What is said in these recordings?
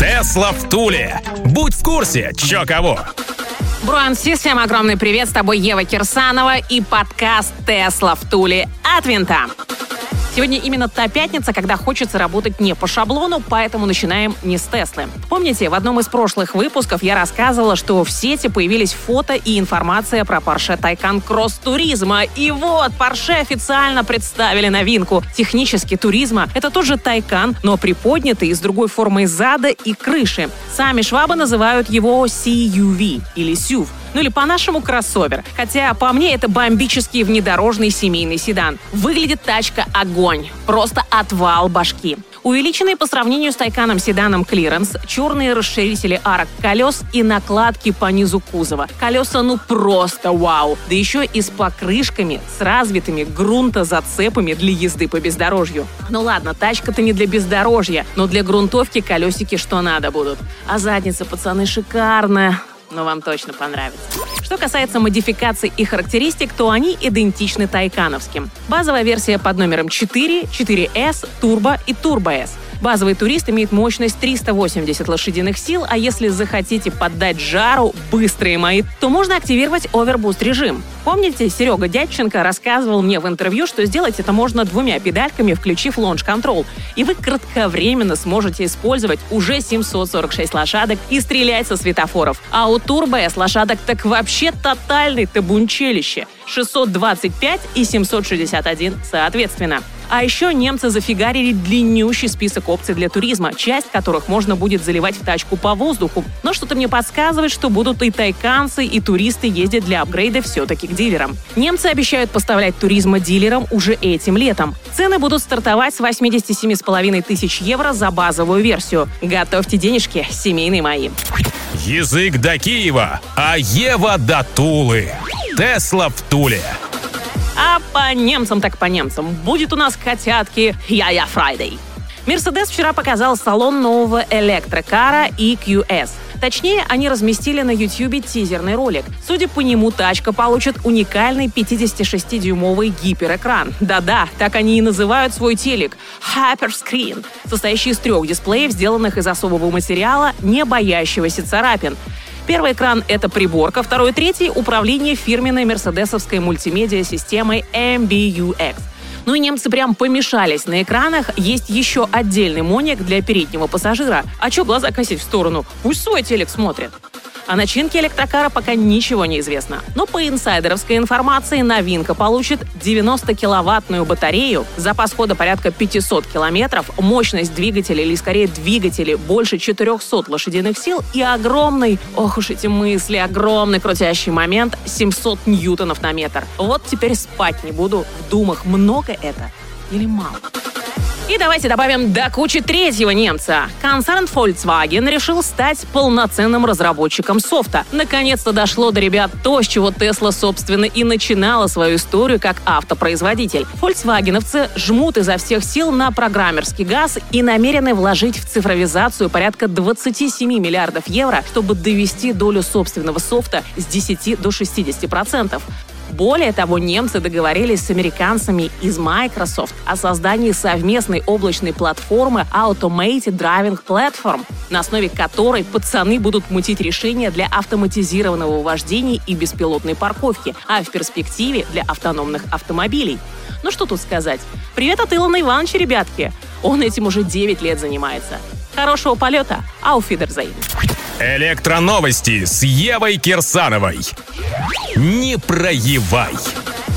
Тесла в Туле. Будь в курсе, чё кого. Bro and sis, всем огромный привет, с тобой Ева Кирсанова и подкаст «Тесла в Туле» от винта. Сегодня именно та пятница, когда хочется работать не по шаблону, поэтому начинаем не с Теслы. Помните, в одном из прошлых выпусков я рассказывала, что в сети появились фото и информация про Porsche Taycan Cross Turismo. И вот, Porsche официально представили новинку. Технически Turismo — это тот же Taycan, но приподнятый с другой формой зада и крыши. Сами швабы называют его CUV или SUV ну или по-нашему кроссовер. Хотя, по мне, это бомбический внедорожный семейный седан. Выглядит тачка огонь. Просто отвал башки. Увеличенный по сравнению с Тайканом седаном клиренс, черные расширители арок колес и накладки по низу кузова. Колеса ну просто вау! Да еще и с покрышками, с развитыми грунтозацепами для езды по бездорожью. Ну ладно, тачка-то не для бездорожья, но для грунтовки колесики что надо будут. А задница, пацаны, шикарная но вам точно понравится. Что касается модификаций и характеристик, то они идентичны тайкановским. Базовая версия под номером 4, 4S, Turbo и Turbo S. Базовый турист имеет мощность 380 лошадиных сил, а если захотите поддать жару, быстрые мои, то можно активировать овербуст режим. Помните, Серега Дядченко рассказывал мне в интервью, что сделать это можно двумя педальками, включив Launch Control. И вы кратковременно сможете использовать уже 746 лошадок и стрелять со светофоров. А у Turbo S лошадок так вообще тотальный табунчелище. 625 и 761 соответственно. А еще немцы зафигарили длиннющий список опций для туризма, часть которых можно будет заливать в тачку по воздуху. Но что-то мне подсказывает, что будут и тайканцы, и туристы ездить для апгрейда все-таки к дилерам. Немцы обещают поставлять туризма дилерам уже этим летом. Цены будут стартовать с 87,5 тысяч евро за базовую версию. Готовьте денежки, семейные мои. Язык до Киева, а Ева до Тулы. Тесла в Туле. А по немцам так по немцам. Будет у нас котятки Ja-Ja Friday. Мерседес вчера показал салон нового электрокара EQS. Точнее, они разместили на YouTube тизерный ролик. Судя по нему, тачка получит уникальный 56-дюймовый гиперэкран. Да-да, так они и называют свой телек — Hyperscreen, состоящий из трех дисплеев, сделанных из особого материала, не боящегося царапин. Первый экран — это приборка, второй и третий — управление фирменной мерседесовской мультимедиа-системой MBUX. Ну и немцы прям помешались на экранах. Есть еще отдельный моник для переднего пассажира. А чё глаза косить в сторону? Пусть свой телек смотрит. О начинке электрокара пока ничего не известно. Но по инсайдеровской информации новинка получит 90-киловаттную батарею, запас хода порядка 500 километров, мощность двигателя или скорее двигатели больше 400 лошадиных сил и огромный, ох уж эти мысли, огромный крутящий момент 700 ньютонов на метр. Вот теперь спать не буду в думах, много это или мало. И давайте добавим до кучи третьего немца. Концерн Volkswagen решил стать полноценным разработчиком софта. Наконец-то дошло до ребят то, с чего Tesla, собственно, и начинала свою историю как автопроизводитель. Volkswagenовцы жмут изо всех сил на программерский газ и намерены вложить в цифровизацию порядка 27 миллиардов евро, чтобы довести долю собственного софта с 10 до 60 процентов. Более того, немцы договорились с американцами из Microsoft о создании совместной облачной платформы Automated Driving Platform, на основе которой пацаны будут мутить решения для автоматизированного вождения и беспилотной парковки, а в перспективе для автономных автомобилей. Ну что тут сказать? Привет от Илона Ивановича, ребятки! Он этим уже 9 лет занимается. Хорошего полета, ауфидерзейн. Электроновости с Евой Кирсановой. Не проевай.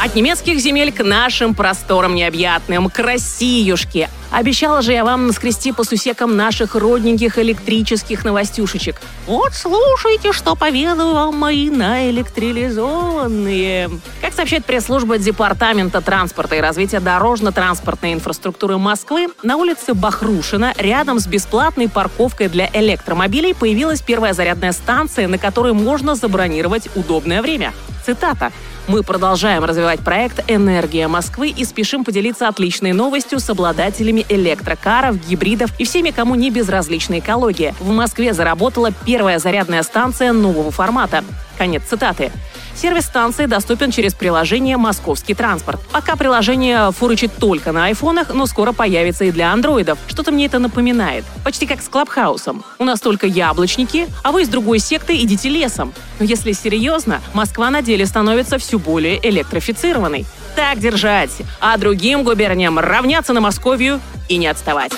От немецких земель к нашим просторам необъятным, к Россиюшке. Обещала же я вам наскрести по сусекам наших родненьких электрических новостюшечек. Вот слушайте, что поведаю вам мои наэлектрилизованные. Как сообщает пресс-служба Департамента транспорта и развития дорожно-транспортной инфраструктуры Москвы, на улице Бахрушина, рядом с бесплатной парковкой для электромобилей, появилась первая зарядная станция, на которой можно забронировать удобное время. Цитата. Мы продолжаем развивать проект «Энергия Москвы» и спешим поделиться отличной новостью с обладателями электрокаров, гибридов и всеми, кому не безразлична экология. В Москве заработала первая зарядная станция нового формата. Конец цитаты. Сервис станции доступен через приложение «Московский транспорт». Пока приложение фурычит только на айфонах, но скоро появится и для андроидов. Что-то мне это напоминает. Почти как с Клабхаусом. У нас только яблочники, а вы из другой секты идите лесом. Но если серьезно, Москва на деле становится все более электрифицированной. Так держать, а другим губерниям равняться на Московию и не отставать.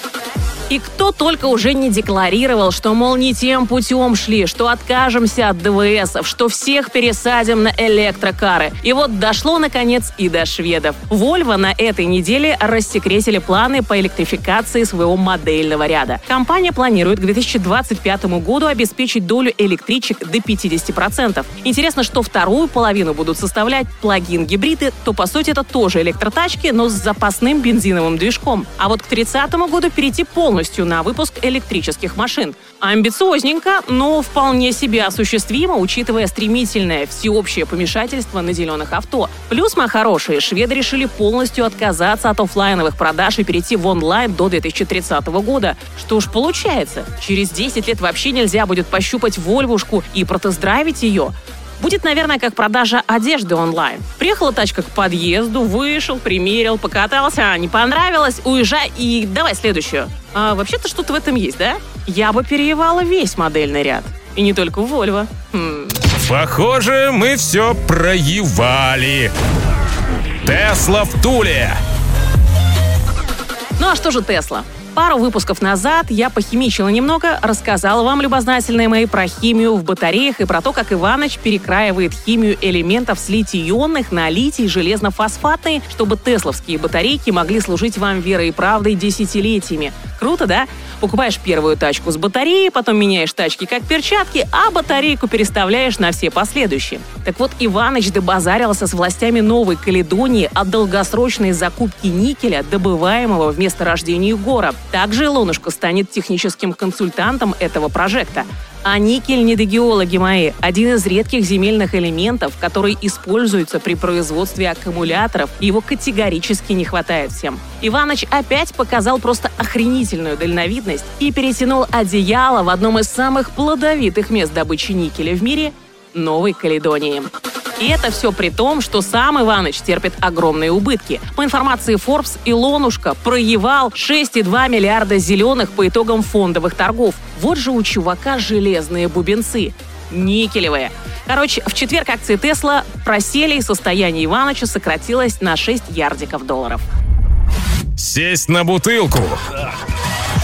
И кто только уже не декларировал, что, мол, не тем путем шли, что откажемся от ДВСов, что всех пересадим на электрокары. И вот дошло, наконец, и до шведов. Volvo на этой неделе рассекретили планы по электрификации своего модельного ряда. Компания планирует к 2025 году обеспечить долю электричек до 50%. Интересно, что вторую половину будут составлять плагин-гибриды, то, по сути, это тоже электротачки, но с запасным бензиновым движком. А вот к 30 году перейти полностью полностью на выпуск электрических машин. Амбициозненько, но вполне себе осуществимо, учитывая стремительное всеобщее помешательство на зеленых авто. Плюс, мои хорошие, шведы решили полностью отказаться от офлайновых продаж и перейти в онлайн до 2030 года. Что ж получается, через 10 лет вообще нельзя будет пощупать Вольвушку и протест-драйвить ее. Будет, наверное, как продажа одежды онлайн. Приехала тачка к подъезду, вышел, примерил, покатался, не понравилось, уезжай и давай следующую. А вообще-то что-то в этом есть, да? Я бы переевала весь модельный ряд. И не только Volvo. Хм. Похоже, мы все проевали. Тесла в Туле. Ну а что же Тесла? Пару выпусков назад я похимичила немного, рассказала вам, любознательные мои, про химию в батареях и про то, как Иваныч перекраивает химию элементов с литий-ионных на литий-железно-фосфатные, чтобы тесловские батарейки могли служить вам верой и правдой десятилетиями. Круто, да? Покупаешь первую тачку с батареей, потом меняешь тачки как перчатки, а батарейку переставляешь на все последующие. Так вот, Иваныч добазарился с властями Новой Каледонии от долгосрочной закупки никеля, добываемого в месторождении гора. Также Илонушка станет техническим консультантом этого проекта. А никель, недогеологи мои, один из редких земельных элементов, который используется при производстве аккумуляторов. Его категорически не хватает всем. Иваныч опять показал просто охренительную дальновидность и перетянул одеяло в одном из самых плодовитых мест добычи никеля в мире – Новой Каледонии. И это все при том, что сам Иваныч терпит огромные убытки. По информации Forbes, Илонушка проевал 6,2 миллиарда зеленых по итогам фондовых торгов. Вот же у чувака железные бубенцы. Никелевые. Короче, в четверг акции Тесла просели, и состояние Иваныча сократилось на 6 ярдиков долларов. Сесть на бутылку.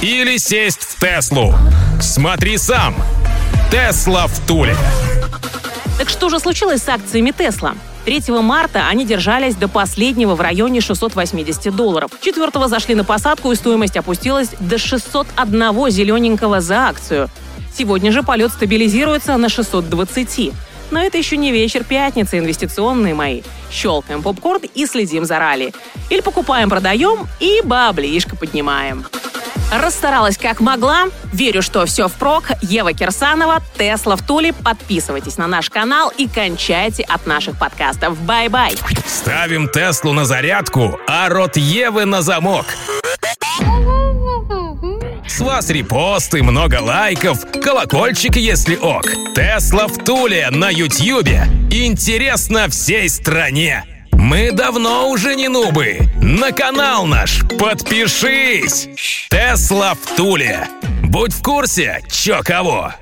Или сесть в Теслу. Смотри сам. Тесла в Туле. Так что же случилось с акциями Тесла? 3 марта они держались до последнего в районе 680 долларов. 4 зашли на посадку и стоимость опустилась до 601 зелененького за акцию. Сегодня же полет стабилизируется на 620. Но это еще не вечер пятницы, инвестиционные мои. Щелкаем попкорн и следим за ралли. Или покупаем, продаем и баблишко поднимаем. Расстаралась как могла. Верю, что все впрок. Ева Кирсанова, Тесла в Туле. Подписывайтесь на наш канал и кончайте от наших подкастов. Bye-bye. Ставим Теслу на зарядку, а рот Евы на замок. С вас репосты, много лайков, колокольчик, если ок. Тесла в Туле на Ютьюбе. Интересно всей стране. Мы давно уже не нубы. На канал наш подпишись. Тесла в Туле. Будь в курсе, чё кого.